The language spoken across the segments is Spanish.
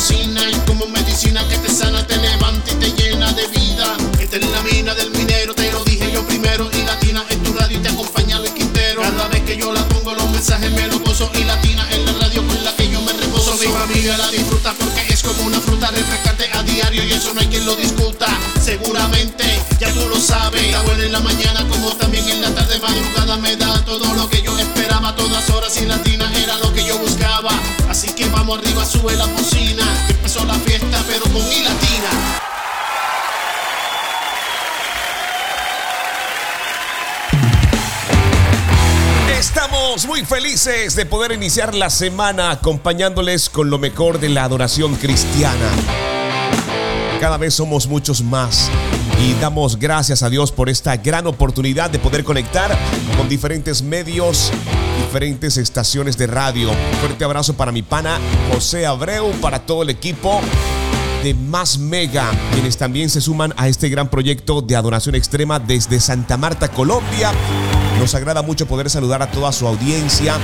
Avecina y como medicina que te sana, te levanta y te llena de vida. Esta es la mina del minero, te lo dije yo primero. Y latina en tu radio y te acompaña el Quintero. Cada vez que yo la pongo, los mensajes me lo gozo. Y latina en la radio con la que yo me reposo. Mi familia la disfruta porque es como una fruta refrescante a diario y eso no hay quien lo discuta. Seguramente ya tú lo sabes. Está buena en la mañana como también en la tarde madrugada me da todo lo que yo esperaba. Todas horas y latina era lo que yo buscaba. Así que vamos arriba, sube la cocina. Empezó la fiesta pero con mi latina. Estamos muy felices de poder iniciar la semana acompañándoles con lo mejor de la adoración cristiana. Cada vez somos muchos más y damos gracias a Dios por esta gran oportunidad de poder conectar con diferentes medios, diferentes estaciones de radio. Fuerte abrazo para mi pana José Abreu, para todo el equipo de Más Mega, quienes también se suman a este gran proyecto de adoración extrema desde Santa Marta, Colombia. Nos agrada mucho poder saludar a toda su audiencia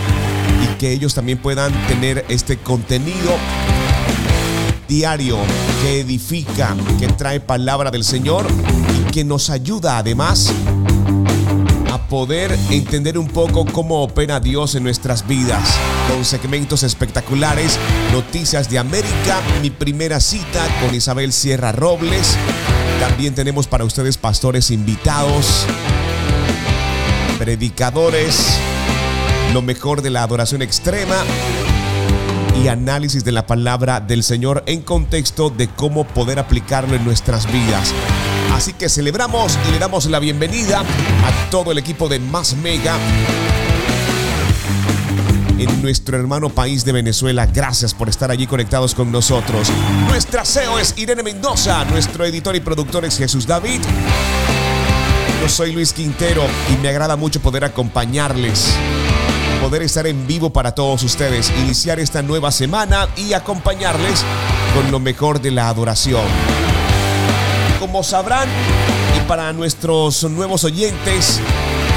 y que ellos también puedan tener este contenido diario que edifica, que trae palabra del Señor y que nos ayuda además a poder entender un poco cómo opera Dios en nuestras vidas, con segmentos espectaculares, noticias de América, mi primera cita con Isabel Sierra Robles. También tenemos para ustedes pastores invitados, predicadores, lo mejor de la adoración extrema análisis de la palabra del Señor en contexto de cómo poder aplicarlo en nuestras vidas. Así que celebramos y le damos la bienvenida a todo el equipo de Más Mega en nuestro hermano país de Venezuela. Gracias por estar allí conectados con nosotros. Nuestra CEO es Irene Mendoza, nuestro editor y productor es Jesús David. Yo soy Luis Quintero y me agrada mucho poder acompañarles poder estar en vivo para todos ustedes, iniciar esta nueva semana y acompañarles con lo mejor de la adoración. Como sabrán, y para nuestros nuevos oyentes,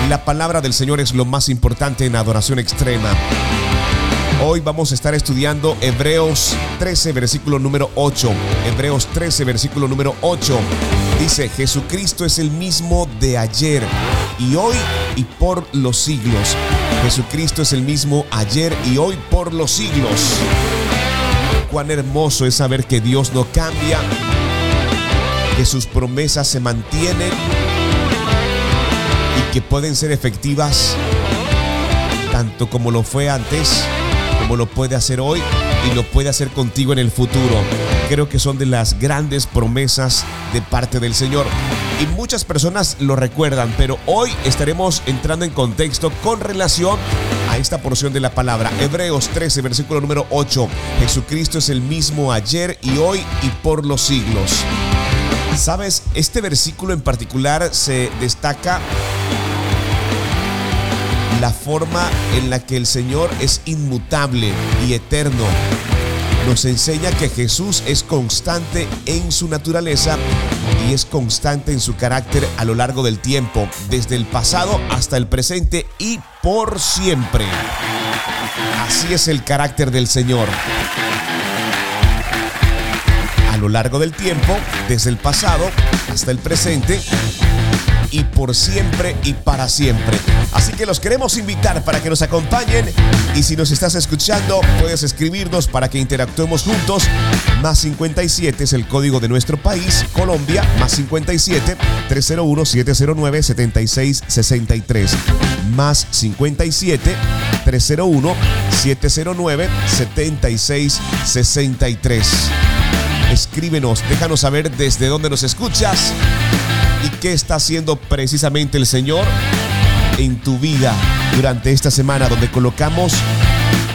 la palabra del Señor es lo más importante en adoración extrema. Hoy vamos a estar estudiando Hebreos 13, versículo número 8. Hebreos 13, versículo número 8. Dice, Jesucristo es el mismo de ayer y hoy y por los siglos. Jesucristo es el mismo ayer y hoy por los siglos. Cuán hermoso es saber que Dios no cambia, que sus promesas se mantienen y que pueden ser efectivas tanto como lo fue antes, como lo puede hacer hoy y lo puede hacer contigo en el futuro. Creo que son de las grandes promesas de parte del Señor. Y muchas personas lo recuerdan, pero hoy estaremos entrando en contexto con relación a esta porción de la palabra. Hebreos 13, versículo número 8. Jesucristo es el mismo ayer y hoy y por los siglos. Sabes, este versículo en particular se destaca la forma en la que el Señor es inmutable y eterno. Nos enseña que Jesús es constante en su naturaleza es constante en su carácter a lo largo del tiempo, desde el pasado hasta el presente y por siempre. Así es el carácter del Señor. A lo largo del tiempo, desde el pasado hasta el presente y por siempre y para siempre. Así que los queremos invitar para que nos acompañen y si nos estás escuchando puedes escribirnos para que interactuemos juntos. Más 57 es el código de nuestro país, Colombia, más 57 301 709 7663. Más 57 301 709 7663. Escríbenos, déjanos saber desde dónde nos escuchas y qué está haciendo precisamente el Señor en tu vida durante esta semana donde colocamos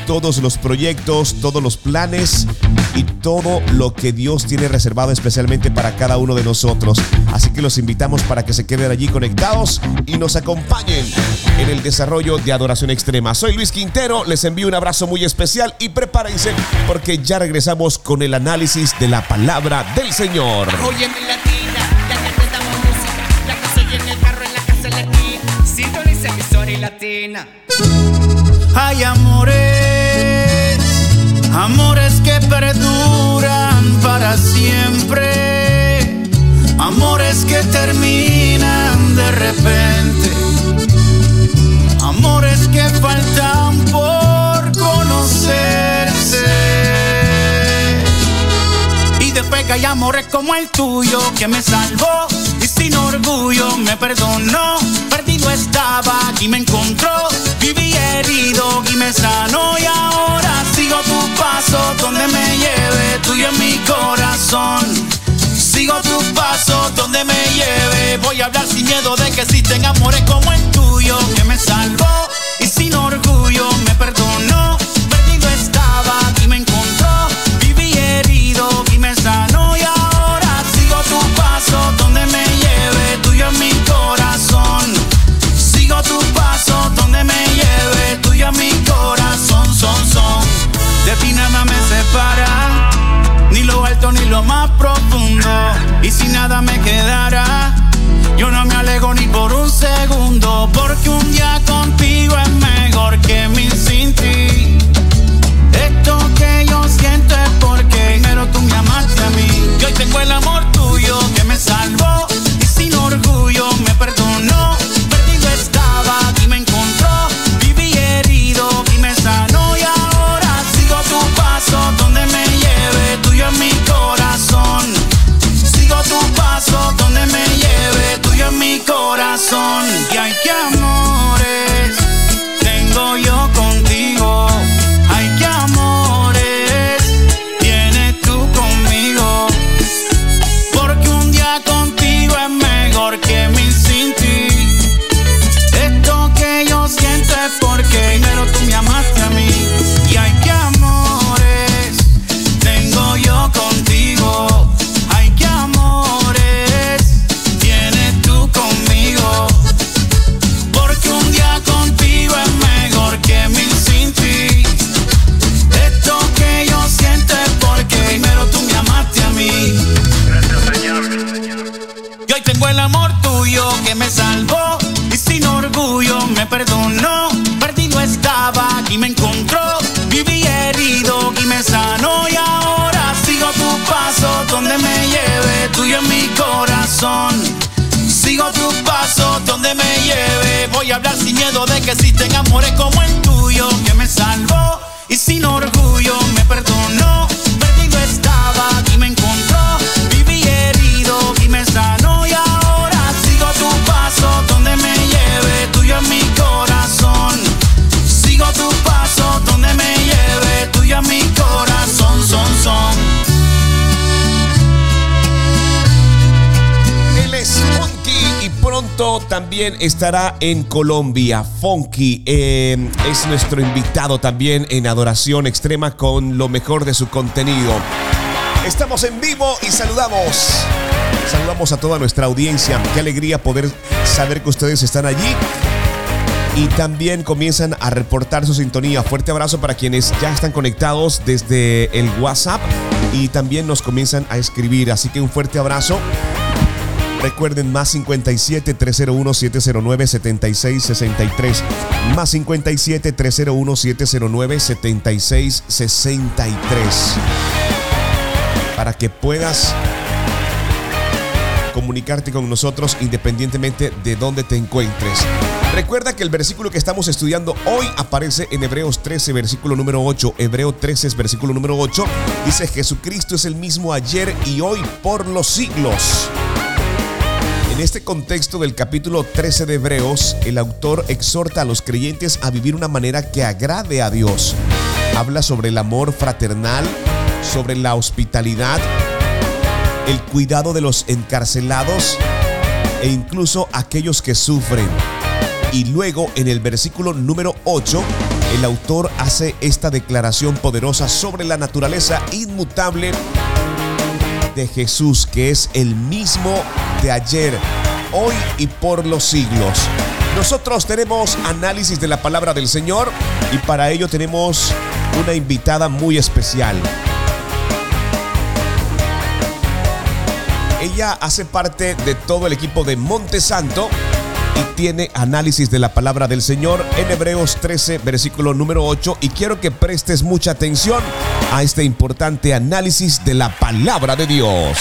todos los proyectos, todos los planes y todo lo que Dios tiene reservado especialmente para cada uno de nosotros. Así que los invitamos para que se queden allí conectados y nos acompañen en el desarrollo de Adoración Extrema. Soy Luis Quintero, les envío un abrazo muy especial y prepárense porque ya regresamos con el análisis de la palabra del Señor. Latina. Hay amores, amores que perduran para siempre, amores que terminan de repente, amores que faltan por conocerse. Y después que hay amores como el tuyo que me salvó y sin orgullo me perdonó. Perdido estaba y me encontró. Viví herido y me sanó. Y ahora sigo tu paso donde me lleve, tuyo en mi corazón. Sigo tu paso donde me lleve. Voy a hablar sin miedo de que existen amores como el tuyo que me salvó y sin orgullo me perdonó. Perdido estaba nada me quedara, yo no me alego también estará en Colombia. Funky eh, es nuestro invitado también en Adoración Extrema con lo mejor de su contenido. Estamos en vivo y saludamos. Saludamos a toda nuestra audiencia. Qué alegría poder saber que ustedes están allí. Y también comienzan a reportar su sintonía. Fuerte abrazo para quienes ya están conectados desde el WhatsApp y también nos comienzan a escribir. Así que un fuerte abrazo. Recuerden más 57 301 709 7663. Más 57 301 709 7663. Para que puedas comunicarte con nosotros independientemente de dónde te encuentres. Recuerda que el versículo que estamos estudiando hoy aparece en Hebreos 13, versículo número 8. Hebreo 13, versículo número 8. Dice, Jesucristo es el mismo ayer y hoy por los siglos. En este contexto del capítulo 13 de Hebreos, el autor exhorta a los creyentes a vivir una manera que agrade a Dios. Habla sobre el amor fraternal, sobre la hospitalidad, el cuidado de los encarcelados e incluso aquellos que sufren. Y luego en el versículo número 8, el autor hace esta declaración poderosa sobre la naturaleza inmutable de Jesús, que es el mismo de ayer, hoy y por los siglos. Nosotros tenemos análisis de la palabra del Señor y para ello tenemos una invitada muy especial. Ella hace parte de todo el equipo de Monte Santo y tiene análisis de la palabra del Señor en Hebreos 13, versículo número 8. Y quiero que prestes mucha atención a este importante análisis de la palabra de Dios.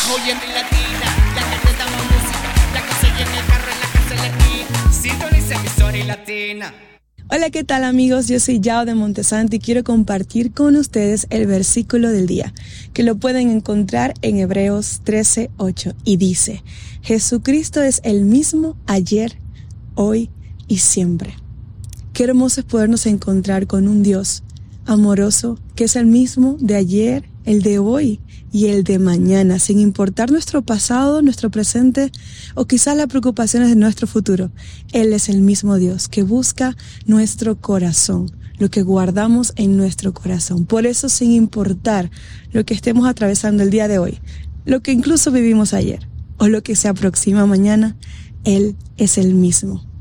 Latina. Hola, ¿qué tal amigos? Yo soy Yao de Montesanto y quiero compartir con ustedes el versículo del día, que lo pueden encontrar en Hebreos 13:8 y dice, Jesucristo es el mismo ayer, hoy y siempre. Qué hermoso es podernos encontrar con un Dios amoroso que es el mismo de ayer, el de hoy y el de mañana, sin importar nuestro pasado, nuestro presente o quizás las preocupaciones de nuestro futuro. Él es el mismo Dios que busca nuestro corazón, lo que guardamos en nuestro corazón. Por eso, sin importar lo que estemos atravesando el día de hoy, lo que incluso vivimos ayer o lo que se aproxima mañana, Él es el mismo.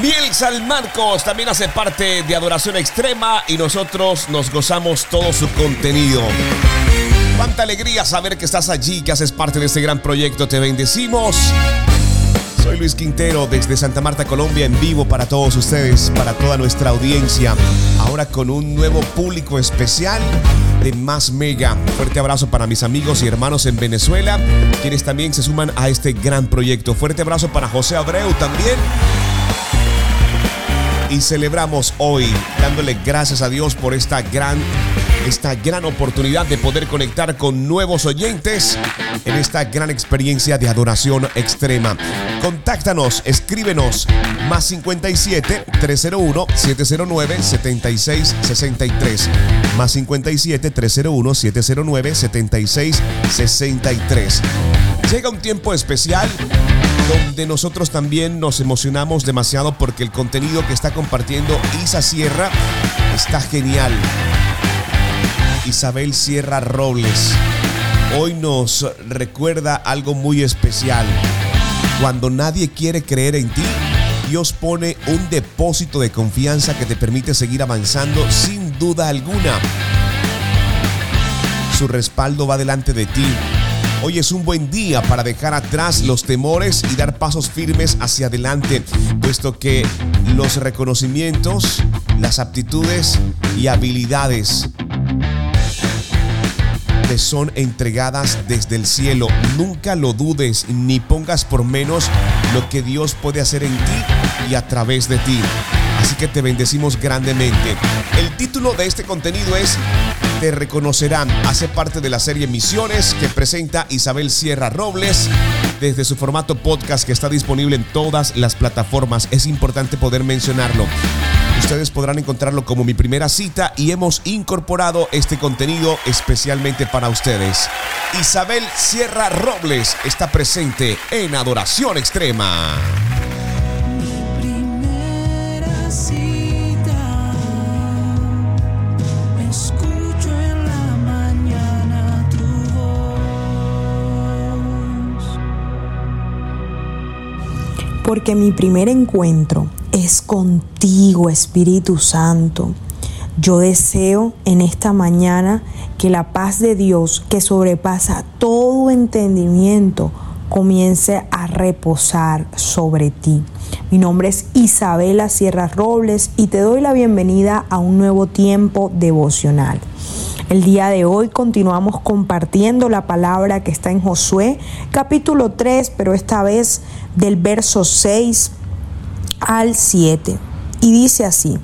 Miel San Marcos también hace parte de Adoración Extrema y nosotros nos gozamos todo su contenido. Cuánta alegría saber que estás allí, que haces parte de este gran proyecto. Te bendecimos. Soy Luis Quintero desde Santa Marta, Colombia, en vivo para todos ustedes, para toda nuestra audiencia. Ahora con un nuevo público especial de Más Mega. Fuerte abrazo para mis amigos y hermanos en Venezuela, quienes también se suman a este gran proyecto. Fuerte abrazo para José Abreu también y celebramos hoy dándole gracias a Dios por esta gran esta gran oportunidad de poder conectar con nuevos oyentes en esta gran experiencia de adoración extrema. Contáctanos, escríbenos más 57 301 709 76 63 más 57 301 709 76 63. Llega un tiempo especial donde nosotros también nos emocionamos demasiado porque el contenido que está compartiendo Isa Sierra está genial. Isabel Sierra Robles hoy nos recuerda algo muy especial. Cuando nadie quiere creer en ti, Dios pone un depósito de confianza que te permite seguir avanzando sin duda alguna. Su respaldo va delante de ti. Hoy es un buen día para dejar atrás los temores y dar pasos firmes hacia adelante, puesto que los reconocimientos, las aptitudes y habilidades te son entregadas desde el cielo. Nunca lo dudes ni pongas por menos lo que Dios puede hacer en ti y a través de ti. Así que te bendecimos grandemente. El título de este contenido es Te reconocerán. Hace parte de la serie Misiones que presenta Isabel Sierra Robles desde su formato podcast que está disponible en todas las plataformas. Es importante poder mencionarlo. Ustedes podrán encontrarlo como mi primera cita y hemos incorporado este contenido especialmente para ustedes. Isabel Sierra Robles está presente en Adoración Extrema. primera cita. Porque mi primer encuentro es contigo, Espíritu Santo. Yo deseo en esta mañana que la paz de Dios, que sobrepasa todo entendimiento, comience a reposar sobre ti. Mi nombre es Isabela Sierra Robles y te doy la bienvenida a un nuevo tiempo devocional. El día de hoy continuamos compartiendo la palabra que está en Josué capítulo 3, pero esta vez del verso 6 al 7. Y dice así,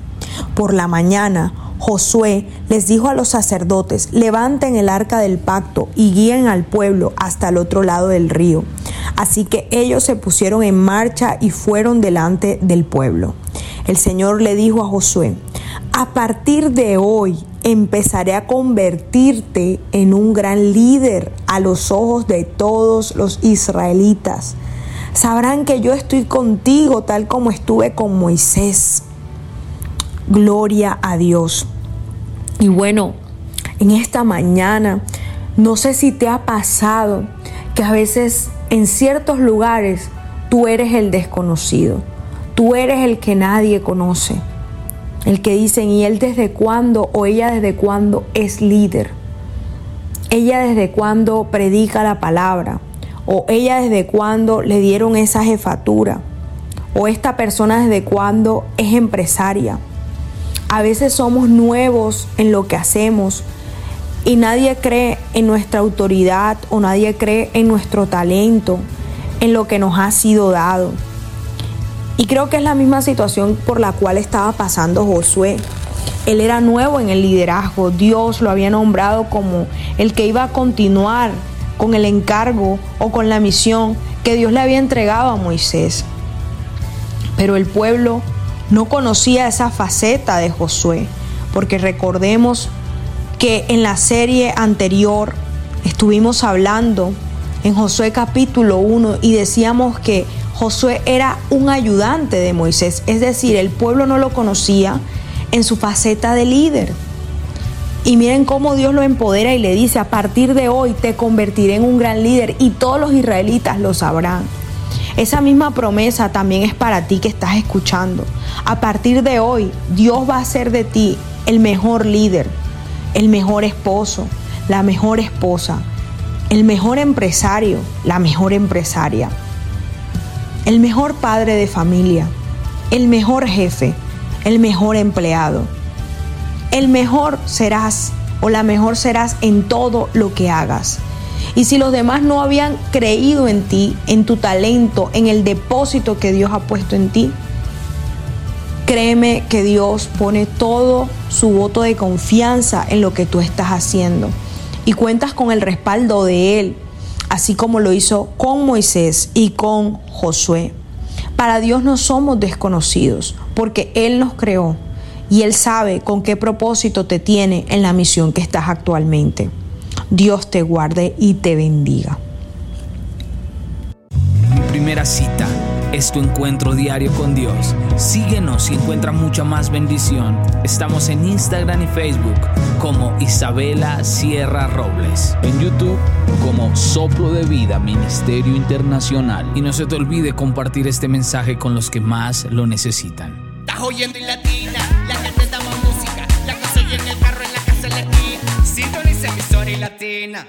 por la mañana Josué les dijo a los sacerdotes, levanten el arca del pacto y guíen al pueblo hasta el otro lado del río. Así que ellos se pusieron en marcha y fueron delante del pueblo. El Señor le dijo a Josué, a partir de hoy empezaré a convertirte en un gran líder a los ojos de todos los israelitas. Sabrán que yo estoy contigo tal como estuve con Moisés. Gloria a Dios. Y bueno, en esta mañana, no sé si te ha pasado que a veces en ciertos lugares tú eres el desconocido. Tú eres el que nadie conoce. El que dicen, ¿y él desde cuándo o ella desde cuándo es líder? Ella desde cuándo predica la palabra. O ella desde cuándo le dieron esa jefatura. O esta persona desde cuándo es empresaria. A veces somos nuevos en lo que hacemos y nadie cree en nuestra autoridad o nadie cree en nuestro talento, en lo que nos ha sido dado. Y creo que es la misma situación por la cual estaba pasando Josué. Él era nuevo en el liderazgo, Dios lo había nombrado como el que iba a continuar con el encargo o con la misión que Dios le había entregado a Moisés. Pero el pueblo no conocía esa faceta de Josué, porque recordemos que en la serie anterior estuvimos hablando en Josué capítulo 1 y decíamos que Josué era un ayudante de Moisés, es decir, el pueblo no lo conocía en su faceta de líder. Y miren cómo Dios lo empodera y le dice, a partir de hoy te convertiré en un gran líder y todos los israelitas lo sabrán. Esa misma promesa también es para ti que estás escuchando. A partir de hoy, Dios va a hacer de ti el mejor líder, el mejor esposo, la mejor esposa, el mejor empresario, la mejor empresaria, el mejor padre de familia, el mejor jefe, el mejor empleado. El mejor serás o la mejor serás en todo lo que hagas. Y si los demás no habían creído en ti, en tu talento, en el depósito que Dios ha puesto en ti, créeme que Dios pone todo su voto de confianza en lo que tú estás haciendo. Y cuentas con el respaldo de Él, así como lo hizo con Moisés y con Josué. Para Dios no somos desconocidos, porque Él nos creó y Él sabe con qué propósito te tiene en la misión que estás actualmente. Dios te guarde y te bendiga. Mi primera cita es tu encuentro diario con Dios. Síguenos y encuentra mucha más bendición. Estamos en Instagram y Facebook como Isabela Sierra Robles. En YouTube como Soplo de Vida Ministerio Internacional. Y no se te olvide compartir este mensaje con los que más lo necesitan. Estás oyendo en latina, Sintoniza emisora y latina.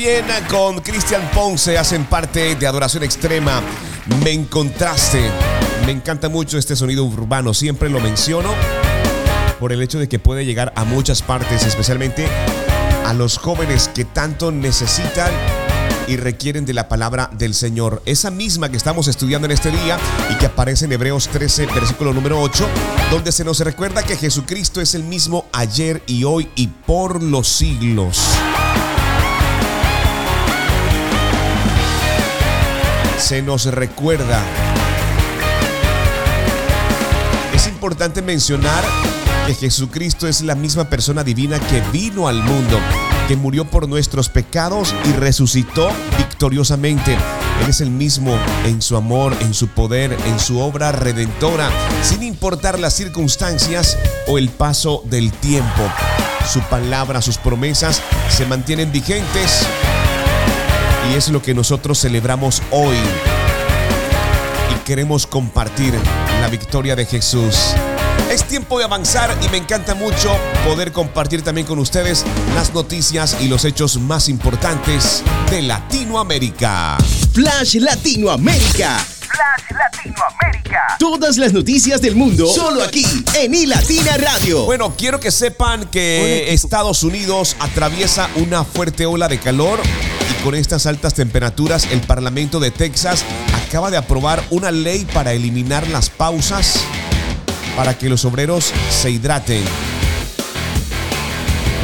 También con Cristian Ponce hacen parte de Adoración Extrema. Me encontraste. Me encanta mucho este sonido urbano, siempre lo menciono por el hecho de que puede llegar a muchas partes, especialmente a los jóvenes que tanto necesitan y requieren de la palabra del Señor. Esa misma que estamos estudiando en este día y que aparece en Hebreos 13, versículo número 8, donde se nos recuerda que Jesucristo es el mismo ayer y hoy y por los siglos. Se nos recuerda. Es importante mencionar que Jesucristo es la misma persona divina que vino al mundo, que murió por nuestros pecados y resucitó victoriosamente. Él es el mismo en su amor, en su poder, en su obra redentora, sin importar las circunstancias o el paso del tiempo. Su palabra, sus promesas se mantienen vigentes y es lo que nosotros celebramos hoy. Y queremos compartir la victoria de Jesús. Es tiempo de avanzar y me encanta mucho poder compartir también con ustedes las noticias y los hechos más importantes de Latinoamérica. Flash Latinoamérica. Flash Latinoamérica. Todas las noticias del mundo solo aquí en iLatina Radio. Bueno, quiero que sepan que Estados Unidos atraviesa una fuerte ola de calor con estas altas temperaturas el Parlamento de Texas acaba de aprobar una ley para eliminar las pausas para que los obreros se hidraten.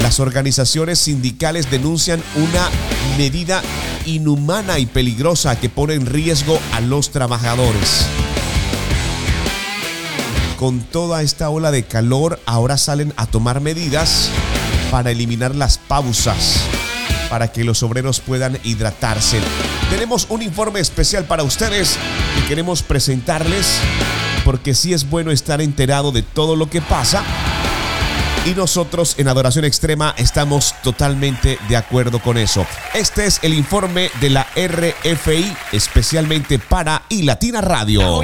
Las organizaciones sindicales denuncian una medida inhumana y peligrosa que pone en riesgo a los trabajadores. Con toda esta ola de calor, ahora salen a tomar medidas para eliminar las pausas, para que los obreros puedan hidratarse. Tenemos un informe especial para ustedes que queremos presentarles porque sí es bueno estar enterado de todo lo que pasa. Y nosotros en Adoración Extrema estamos totalmente de acuerdo con eso. Este es el informe de la RFI, especialmente para y Latina Radio.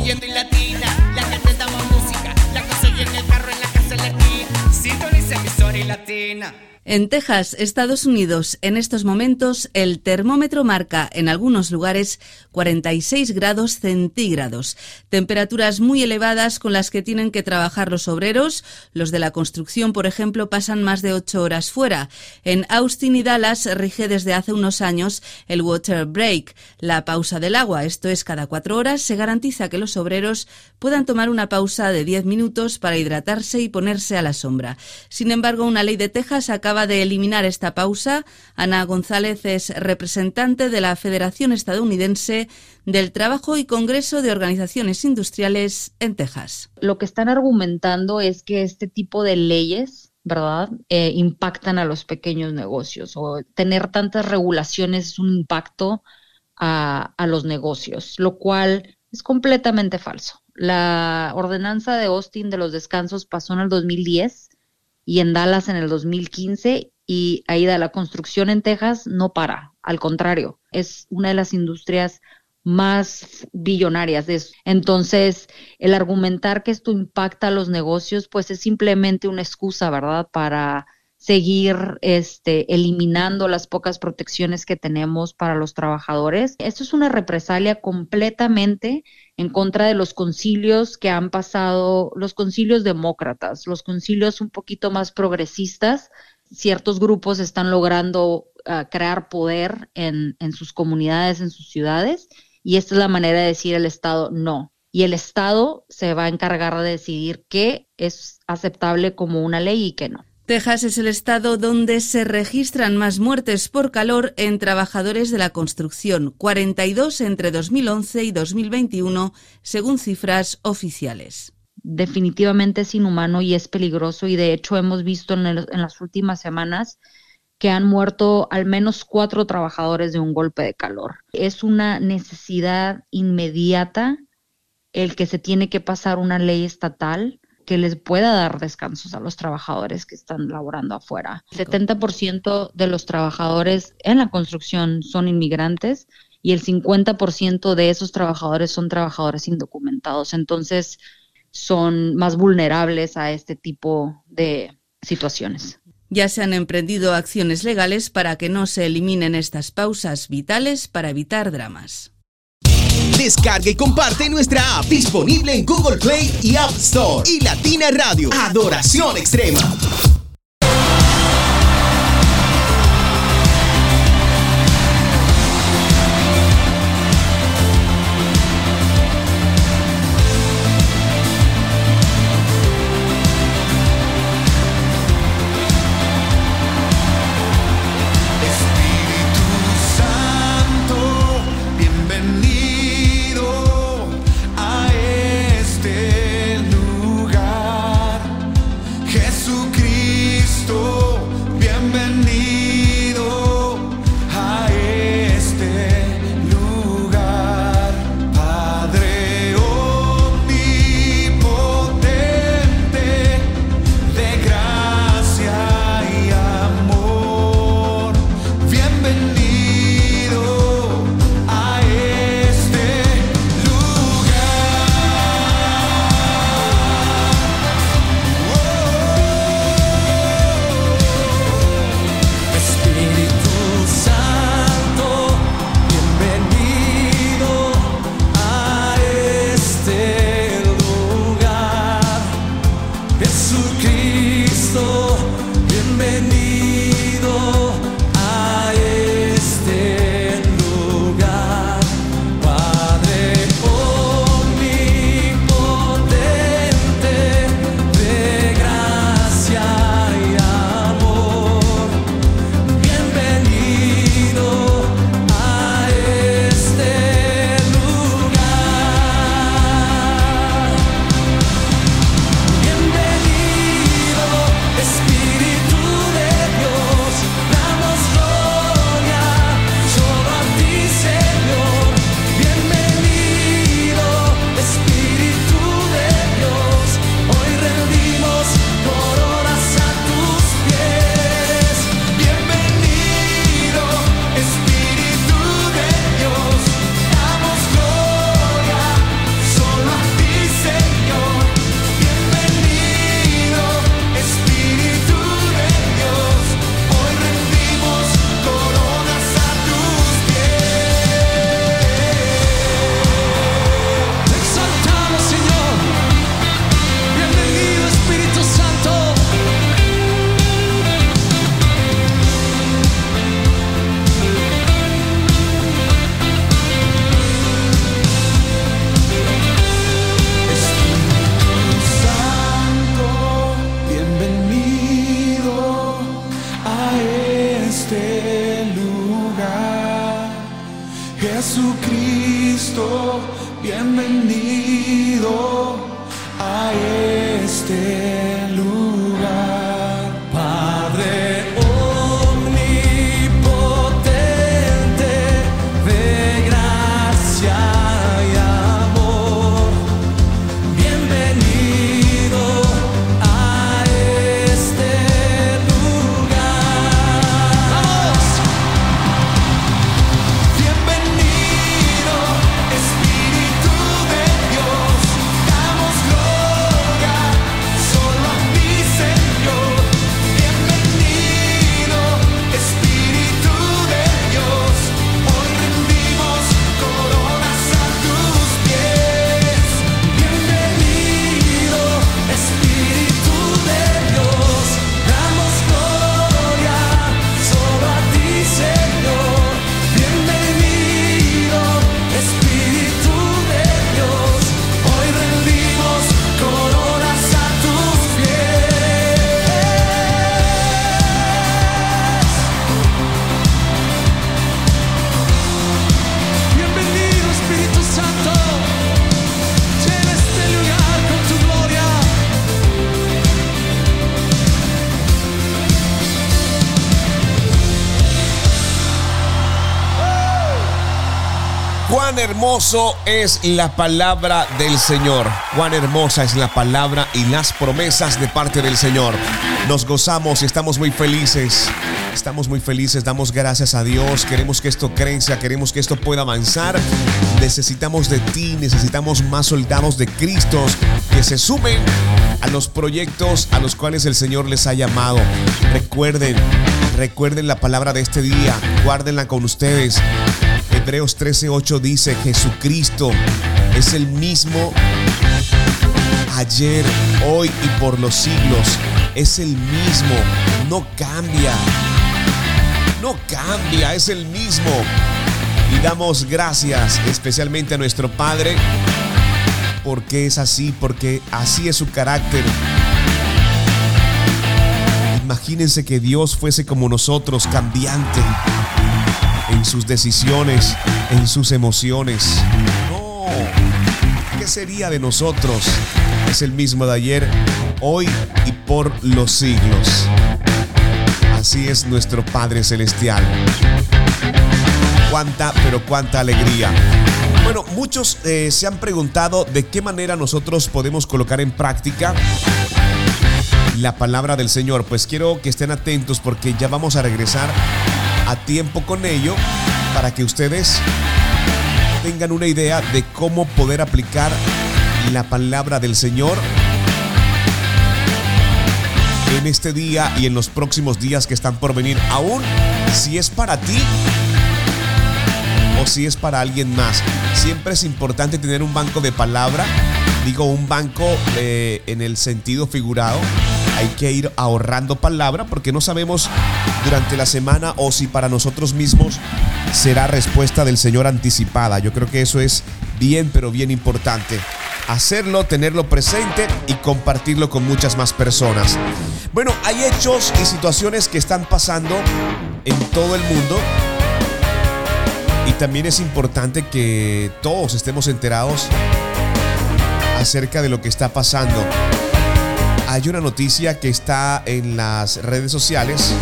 En Texas, Estados Unidos, en estos momentos el termómetro marca en algunos lugares 46 grados centígrados, temperaturas muy elevadas con las que tienen que trabajar los obreros. Los de la construcción, por ejemplo, pasan más de 8 horas fuera. En Austin y Dallas rige desde hace unos años el water break, la pausa del agua. Esto es cada cuatro horas se garantiza que los obreros puedan tomar una pausa de 10 minutos para hidratarse y ponerse a la sombra. Sin embargo, una ley de Texas acaba de eliminar esta pausa. Ana González es representante de la Federación Estadounidense del Trabajo y Congreso de Organizaciones Industriales en Texas. Lo que están argumentando es que este tipo de leyes ¿verdad? Eh, impactan a los pequeños negocios o tener tantas regulaciones es un impacto a, a los negocios, lo cual es completamente falso. La ordenanza de Austin de los descansos pasó en el 2010 y en Dallas en el 2015 y ahí da la construcción en Texas no para, al contrario, es una de las industrias más billonarias de eso. Entonces, el argumentar que esto impacta a los negocios, pues es simplemente una excusa, ¿verdad? Para seguir este, eliminando las pocas protecciones que tenemos para los trabajadores. Esto es una represalia completamente en contra de los concilios que han pasado, los concilios demócratas, los concilios un poquito más progresistas. Ciertos grupos están logrando uh, crear poder en, en sus comunidades, en sus ciudades, y esta es la manera de decir el Estado no. Y el Estado se va a encargar de decidir qué es aceptable como una ley y qué no. Texas es el estado donde se registran más muertes por calor en trabajadores de la construcción, 42 entre 2011 y 2021, según cifras oficiales. Definitivamente es inhumano y es peligroso y de hecho hemos visto en, el, en las últimas semanas que han muerto al menos cuatro trabajadores de un golpe de calor. Es una necesidad inmediata el que se tiene que pasar una ley estatal que les pueda dar descansos a los trabajadores que están laborando afuera. 70% de los trabajadores en la construcción son inmigrantes y el 50% de esos trabajadores son trabajadores indocumentados. Entonces, son más vulnerables a este tipo de situaciones. Ya se han emprendido acciones legales para que no se eliminen estas pausas vitales para evitar dramas. Descarga y comparte nuestra app disponible en Google Play y App Store. Y Latina Radio, Adoración Extrema. Jesucristo, hermoso es la palabra del Señor. Cuán hermosa es la palabra y las promesas de parte del Señor. Nos gozamos y estamos muy felices. Estamos muy felices, damos gracias a Dios. Queremos que esto crezca, queremos que esto pueda avanzar. Necesitamos de ti, necesitamos más soldados de Cristo que se sumen a los proyectos a los cuales el Señor les ha llamado. Recuerden, recuerden la palabra de este día, guárdenla con ustedes. Hebreos 13:8 dice, Jesucristo es el mismo ayer, hoy y por los siglos. Es el mismo, no cambia. No cambia, es el mismo. Y damos gracias especialmente a nuestro Padre porque es así, porque así es su carácter. Imagínense que Dios fuese como nosotros, cambiante en sus decisiones, en sus emociones. No, ¿qué sería de nosotros? Es el mismo de ayer, hoy y por los siglos. Así es nuestro Padre Celestial. Cuánta, pero cuánta alegría. Bueno, muchos eh, se han preguntado de qué manera nosotros podemos colocar en práctica la palabra del Señor. Pues quiero que estén atentos porque ya vamos a regresar a tiempo con ello para que ustedes tengan una idea de cómo poder aplicar la palabra del Señor en este día y en los próximos días que están por venir, aún si es para ti o si es para alguien más. Siempre es importante tener un banco de palabra, digo un banco eh, en el sentido figurado. Hay que ir ahorrando palabra porque no sabemos durante la semana o si para nosotros mismos será respuesta del Señor anticipada. Yo creo que eso es bien, pero bien importante. Hacerlo, tenerlo presente y compartirlo con muchas más personas. Bueno, hay hechos y situaciones que están pasando en todo el mundo y también es importante que todos estemos enterados acerca de lo que está pasando. Hay una noticia que está en las redes sociales.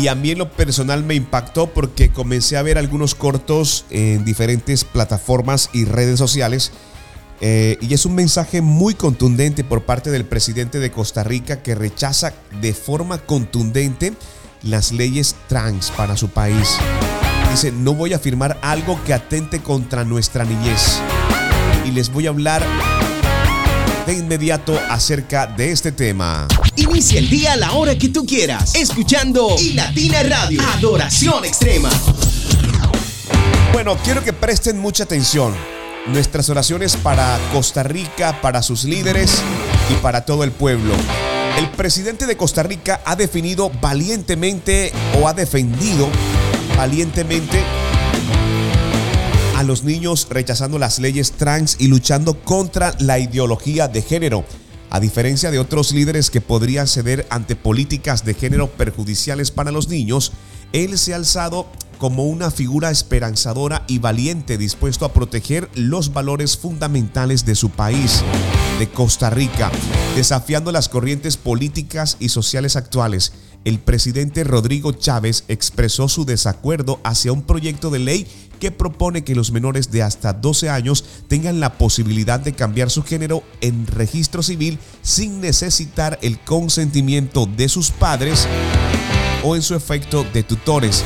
Y a mí en lo personal me impactó porque comencé a ver algunos cortos en diferentes plataformas y redes sociales. Eh, y es un mensaje muy contundente por parte del presidente de Costa Rica que rechaza de forma contundente las leyes trans para su país. Dice, no voy a firmar algo que atente contra nuestra niñez. Y les voy a hablar de inmediato acerca de este tema. Inicia el día a la hora que tú quieras, escuchando y Latina Radio, Adoración Extrema. Bueno, quiero que presten mucha atención. Nuestras oraciones para Costa Rica, para sus líderes y para todo el pueblo. El presidente de Costa Rica ha definido valientemente o ha defendido valientemente a los niños rechazando las leyes trans y luchando contra la ideología de género. A diferencia de otros líderes que podrían ceder ante políticas de género perjudiciales para los niños, él se ha alzado como una figura esperanzadora y valiente dispuesto a proteger los valores fundamentales de su país, de Costa Rica, desafiando las corrientes políticas y sociales actuales. El presidente Rodrigo Chávez expresó su desacuerdo hacia un proyecto de ley que propone que los menores de hasta 12 años tengan la posibilidad de cambiar su género en registro civil sin necesitar el consentimiento de sus padres o en su efecto de tutores.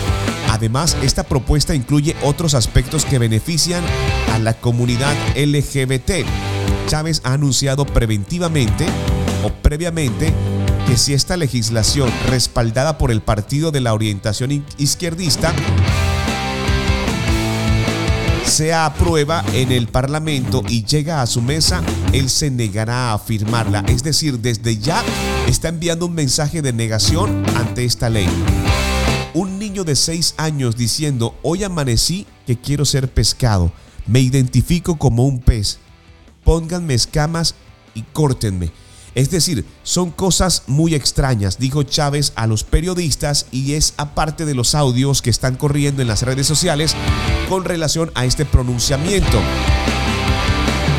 Además, esta propuesta incluye otros aspectos que benefician a la comunidad LGBT. Chávez ha anunciado preventivamente o previamente si esta legislación respaldada por el partido de la orientación izquierdista se aprueba en el Parlamento y llega a su mesa, él se negará a firmarla. Es decir, desde ya está enviando un mensaje de negación ante esta ley. Un niño de 6 años diciendo, hoy amanecí que quiero ser pescado, me identifico como un pez, pónganme escamas y córtenme. Es decir, son cosas muy extrañas, dijo Chávez a los periodistas y es aparte de los audios que están corriendo en las redes sociales con relación a este pronunciamiento.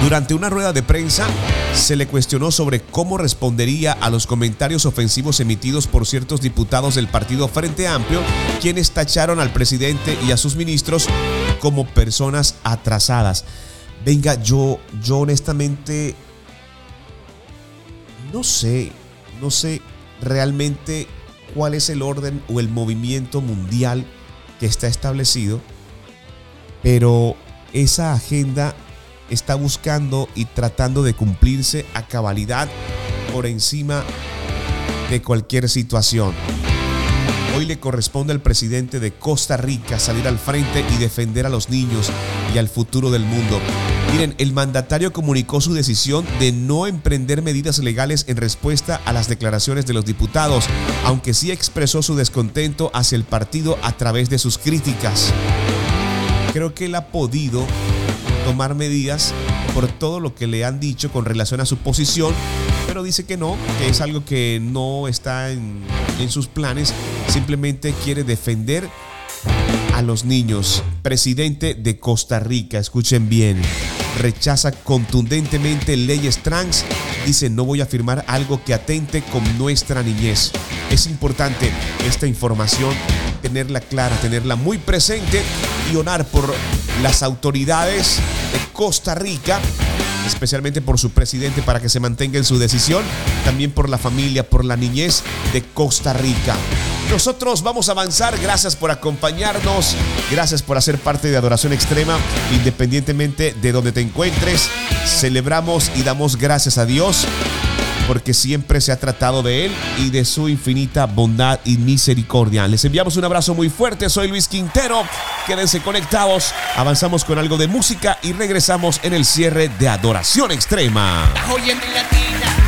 Durante una rueda de prensa se le cuestionó sobre cómo respondería a los comentarios ofensivos emitidos por ciertos diputados del partido Frente Amplio, quienes tacharon al presidente y a sus ministros como personas atrasadas. Venga, yo, yo honestamente no sé, no sé realmente cuál es el orden o el movimiento mundial que está establecido, pero esa agenda está buscando y tratando de cumplirse a cabalidad por encima de cualquier situación. Hoy le corresponde al presidente de Costa Rica salir al frente y defender a los niños y al futuro del mundo. Miren, el mandatario comunicó su decisión de no emprender medidas legales en respuesta a las declaraciones de los diputados, aunque sí expresó su descontento hacia el partido a través de sus críticas. Creo que él ha podido tomar medidas por todo lo que le han dicho con relación a su posición, pero dice que no, que es algo que no está en, en sus planes, simplemente quiere defender a los niños. Presidente de Costa Rica, escuchen bien, rechaza contundentemente leyes trans, dice no voy a firmar algo que atente con nuestra niñez. Es importante esta información, tenerla clara, tenerla muy presente y orar por las autoridades de Costa Rica especialmente por su presidente para que se mantenga en su decisión, también por la familia, por la niñez de Costa Rica. Nosotros vamos a avanzar, gracias por acompañarnos, gracias por hacer parte de Adoración Extrema, independientemente de donde te encuentres, celebramos y damos gracias a Dios porque siempre se ha tratado de Él y de su infinita bondad y misericordia. Les enviamos un abrazo muy fuerte, soy Luis Quintero, quédense conectados, avanzamos con algo de música y regresamos en el cierre de Adoración Extrema. En latina,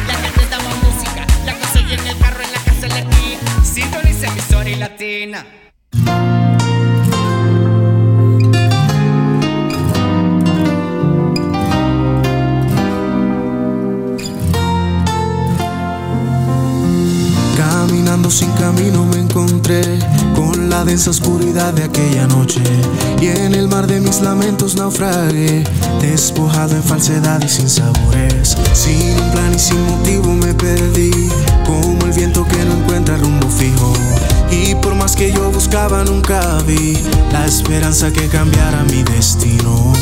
Y latina. Caminando sin camino me encontré con la densa oscuridad de aquella noche y en el mar de mis lamentos naufragué, despojado en falsedad y sin sabores, sin un plan y sin motivo me perdí, como el viento que no encuentra rumbo fijo. Y por más que yo buscaba nunca vi la esperanza que cambiara mi destino.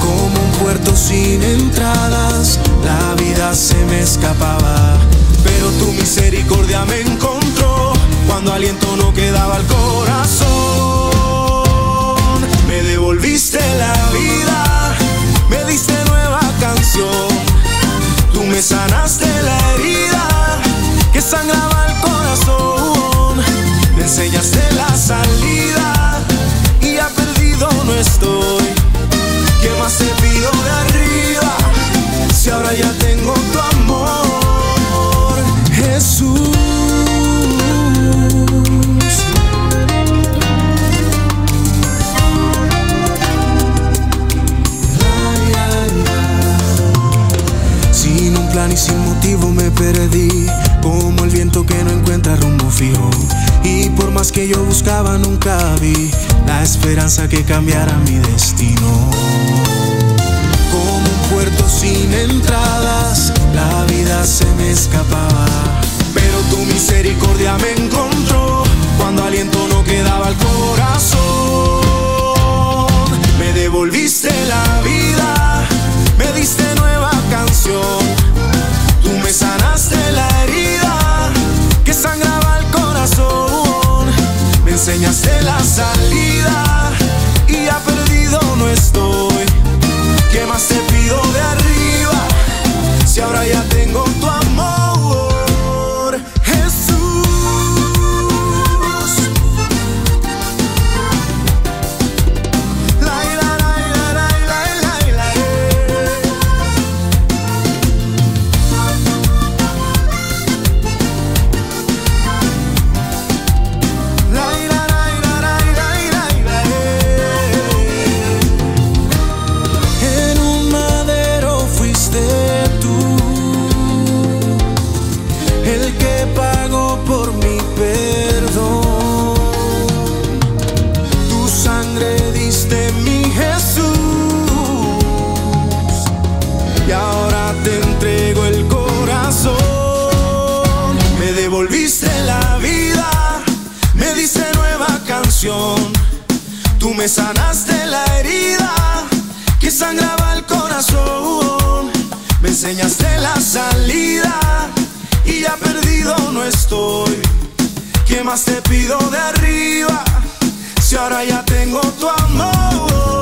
Como un puerto sin entradas, la vida se me escapaba. Pero tu misericordia me encontró cuando aliento no quedaba al corazón. Me devolviste la vida, me diste nueva canción. Tú me sanaste la herida que sangraba el corazón. Me enseñaste la salida y ya perdido no estoy. ¿Qué más te pido de arriba? Si ahora ya tengo esperanza que cambiara mi destino. Como un puerto sin entradas, la vida se me escapaba. Pero tu misericordia me encontró cuando aliento no quedaba al corazón. Me devolviste la vida, me diste nueva canción. Tú me sanaste la herida que sangraba el corazón. Me enseñaste la salida y enseñaste la salida y ya perdido no estoy. ¿Qué más te pido de arriba? Si ahora ya tengo tu amor,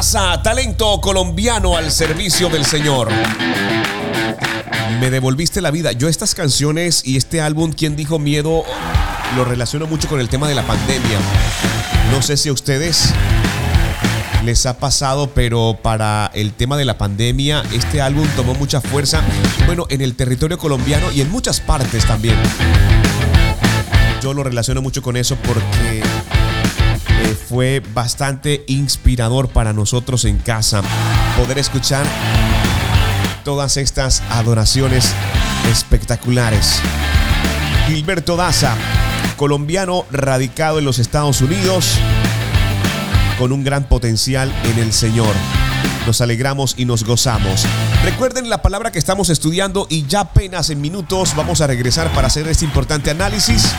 Talento colombiano al servicio del Señor. Me devolviste la vida. Yo estas canciones y este álbum, ¿Quién dijo miedo? Lo relaciono mucho con el tema de la pandemia. No sé si a ustedes les ha pasado, pero para el tema de la pandemia, este álbum tomó mucha fuerza, bueno, en el territorio colombiano y en muchas partes también. Yo lo relaciono mucho con eso porque fue bastante inspirador para nosotros en casa poder escuchar todas estas adoraciones espectaculares. Gilberto Daza, colombiano radicado en los Estados Unidos, con un gran potencial en el Señor. Nos alegramos y nos gozamos. Recuerden la palabra que estamos estudiando y ya apenas en minutos vamos a regresar para hacer este importante análisis.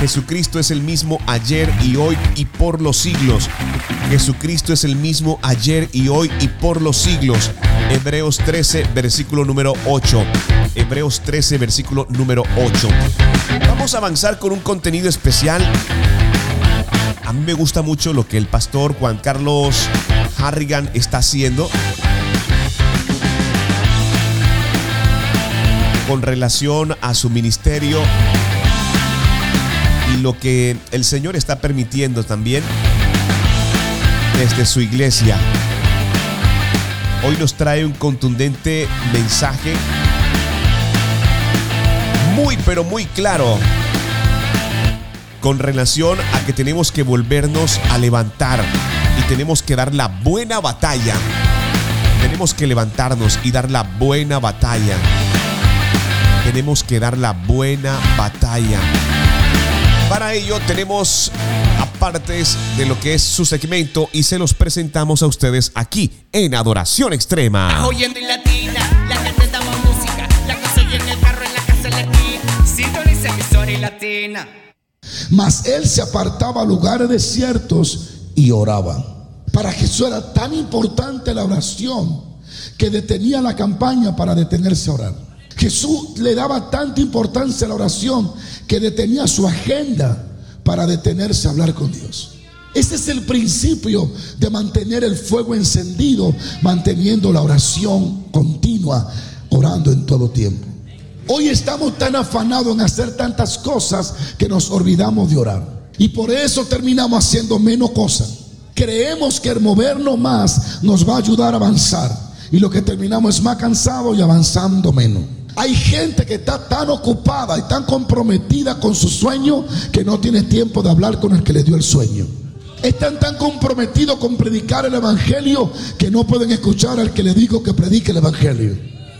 Jesucristo es el mismo ayer y hoy y por los siglos. Jesucristo es el mismo ayer y hoy y por los siglos. Hebreos 13, versículo número 8. Hebreos 13, versículo número 8. Vamos a avanzar con un contenido especial. A mí me gusta mucho lo que el pastor Juan Carlos Harrigan está haciendo con relación a su ministerio y lo que el Señor está permitiendo también desde su iglesia. Hoy nos trae un contundente mensaje muy pero muy claro con relación a que tenemos que volvernos a levantar y tenemos que dar la buena batalla. Tenemos que levantarnos y dar la buena batalla. Tenemos que dar la buena batalla. Para ello tenemos apartes de lo que es su segmento y se los presentamos a ustedes aquí en Adoración Extrema. Oyendo y latina, la que te damos música, la que se oye en el carro, en la casa, en la esquina. Sintoniza emisora y latina. Mas él se apartaba a lugares desiertos y oraba. Para Jesús era tan importante la oración que detenía la campaña para detenerse a orar. Jesús le daba tanta importancia a la oración que detenía su agenda para detenerse a hablar con Dios. Ese es el principio de mantener el fuego encendido, manteniendo la oración continua, orando en todo tiempo. Hoy estamos tan afanados en hacer tantas cosas que nos olvidamos de orar. Y por eso terminamos haciendo menos cosas. Creemos que el movernos más nos va a ayudar a avanzar. Y lo que terminamos es más cansado y avanzando menos. Hay gente que está tan ocupada y tan comprometida con su sueño que no tiene tiempo de hablar con el que le dio el sueño. Están tan comprometidos con predicar el Evangelio que no pueden escuchar al que le digo que predique el Evangelio.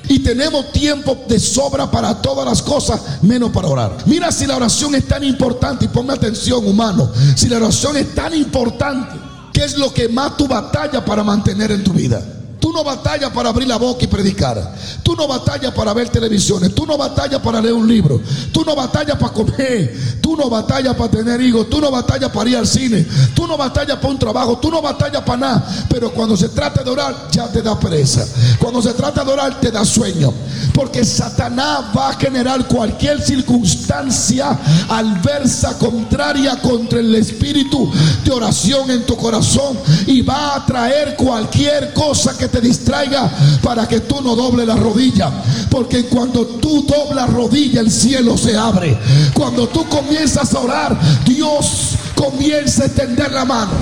Y tenemos tiempo de sobra para todas las cosas, menos para orar. Mira si la oración es tan importante, y ponme atención humano, si la oración es tan importante, ¿qué es lo que más tu batalla para mantener en tu vida? Tú no batallas para abrir la boca y predicar. Tú no batallas para ver televisiones. Tú no batallas para leer un libro. Tú no batallas para comer. Tú no batallas para tener hijos. Tú no batallas para ir al cine. Tú no batallas para un trabajo. Tú no batallas para nada. Pero cuando se trata de orar, ya te da pereza. Cuando se trata de orar, te da sueño. Porque Satanás va a generar cualquier circunstancia adversa, contraria contra el espíritu de oración en tu corazón. Y va a traer cualquier cosa que te distraiga para que tú no doble la rodilla. Porque cuando tú doblas rodilla, el cielo se abre. Cuando tú comienzas a orar, Dios comienza a extender la mano.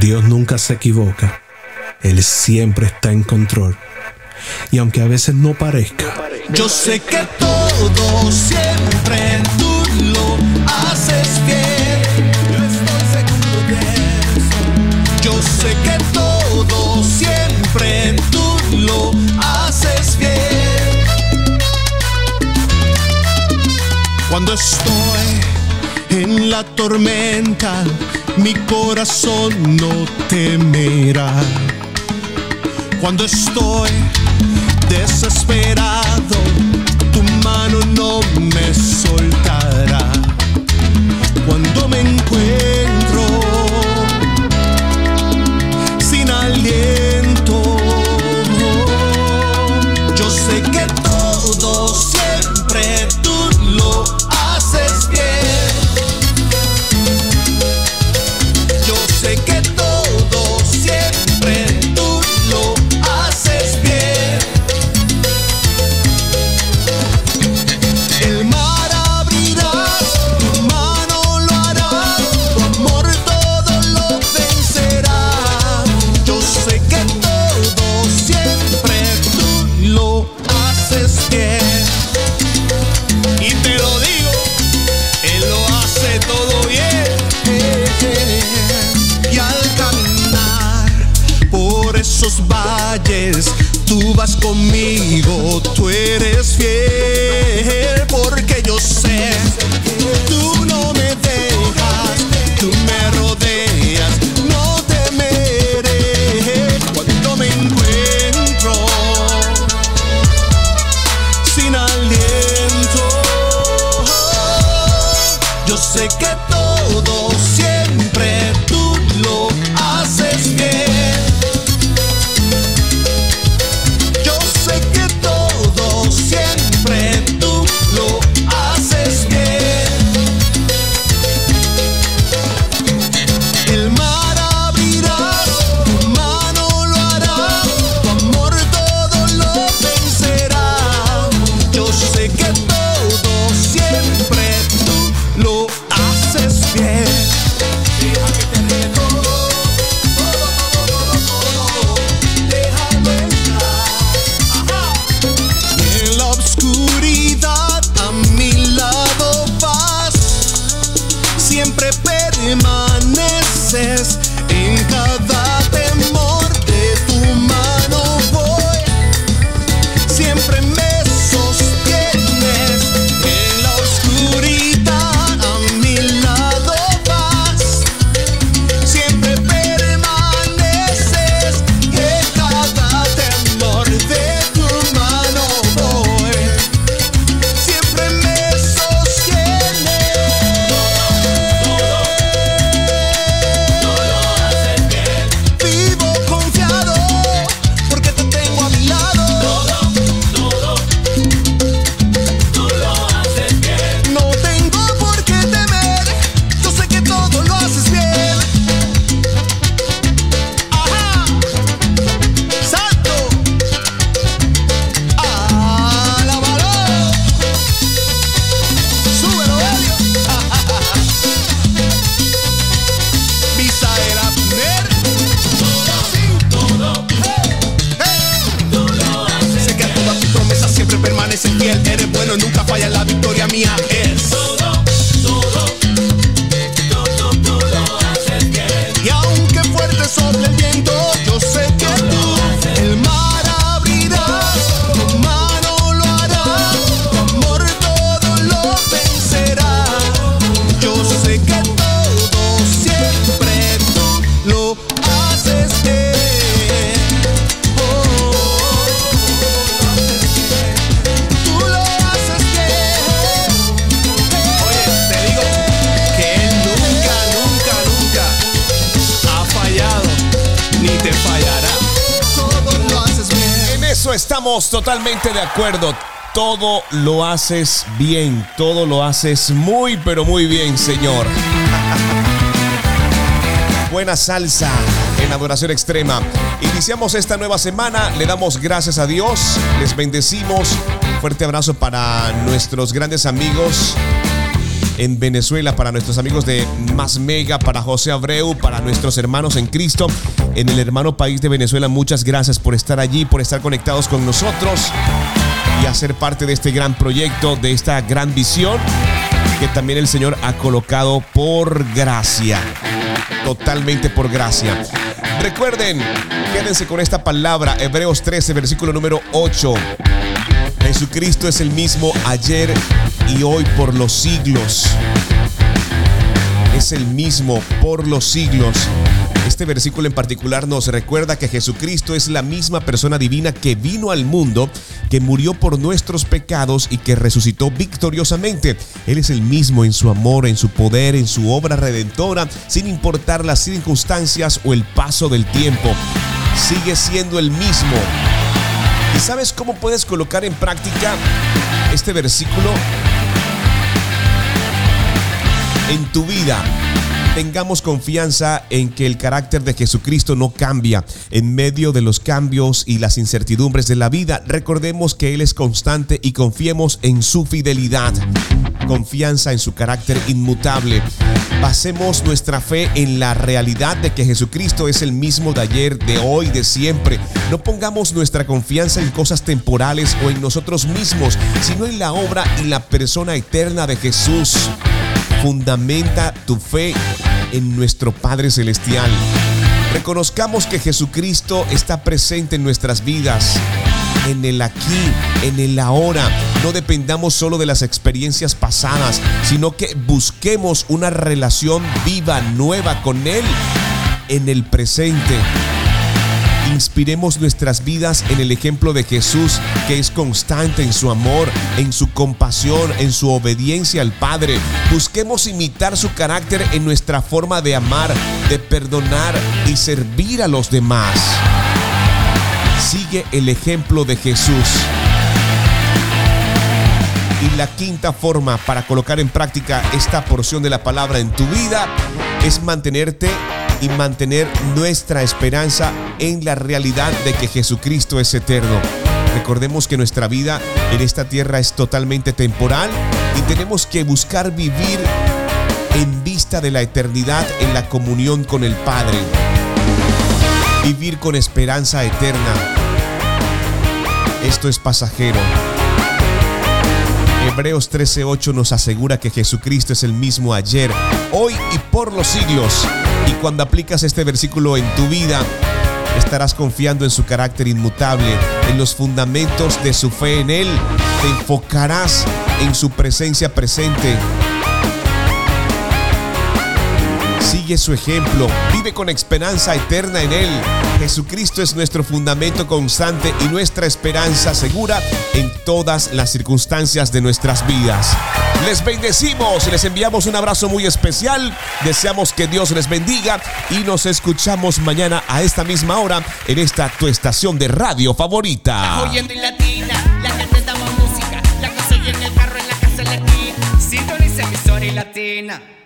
Dios nunca se equivoca. Él siempre está en control. Y aunque a veces no parezca, yo sé que todo siempre tú Cuando estoy en la tormenta, mi corazón no temerá. Cuando estoy desesperado, tu mano no me acuerdo. Todo lo haces bien, todo lo haces muy, pero muy bien, Señor. Buena salsa en adoración extrema. Iniciamos esta nueva semana, le damos gracias a Dios, les bendecimos. Fuerte abrazo para nuestros grandes amigos en Venezuela, para nuestros amigos de Más Mega, para José Abreu, para nuestros hermanos en Cristo, en el hermano país de Venezuela. Muchas gracias por estar allí, por estar conectados con nosotros y a ser parte de este gran proyecto, de esta gran visión que también el Señor ha colocado por gracia. Totalmente por gracia. Recuerden, quédense con esta palabra, Hebreos 13, versículo número 8. Jesucristo es el mismo ayer y hoy por los siglos. Es el mismo por los siglos. Este versículo en particular nos recuerda que Jesucristo es la misma persona divina que vino al mundo, que murió por nuestros pecados y que resucitó victoriosamente. Él es el mismo en su amor, en su poder, en su obra redentora, sin importar las circunstancias o el paso del tiempo. Sigue siendo el mismo. ¿Y sabes cómo puedes colocar en práctica este versículo en tu vida? Tengamos confianza en que el carácter de Jesucristo no cambia en medio de los cambios y las incertidumbres de la vida. Recordemos que Él es constante y confiemos en su fidelidad. Confianza en su carácter inmutable. Basemos nuestra fe en la realidad de que Jesucristo es el mismo de ayer, de hoy, de siempre. No pongamos nuestra confianza en cosas temporales o en nosotros mismos, sino en la obra y la persona eterna de Jesús. Fundamenta tu fe en nuestro Padre Celestial. Reconozcamos que Jesucristo está presente en nuestras vidas, en el aquí, en el ahora. No dependamos solo de las experiencias pasadas, sino que busquemos una relación viva, nueva con Él en el presente. Inspiremos nuestras vidas en el ejemplo de Jesús, que es constante en su amor, en su compasión, en su obediencia al Padre. Busquemos imitar su carácter en nuestra forma de amar, de perdonar y servir a los demás. Sigue el ejemplo de Jesús. Y la quinta forma para colocar en práctica esta porción de la palabra en tu vida es mantenerte y mantener nuestra esperanza en la realidad de que Jesucristo es eterno. Recordemos que nuestra vida en esta tierra es totalmente temporal y tenemos que buscar vivir en vista de la eternidad en la comunión con el Padre. Vivir con esperanza eterna. Esto es pasajero. Hebreos 13:8 nos asegura que Jesucristo es el mismo ayer, hoy y por los siglos. Cuando aplicas este versículo en tu vida, estarás confiando en su carácter inmutable, en los fundamentos de su fe en Él. Te enfocarás en su presencia presente. Sigue su ejemplo, vive con esperanza eterna en Él. Jesucristo es nuestro fundamento constante y nuestra esperanza segura en todas las circunstancias de nuestras vidas. Les bendecimos les enviamos un abrazo muy especial. Deseamos que Dios les bendiga y nos escuchamos mañana a esta misma hora en esta tu estación de radio favorita. Latina.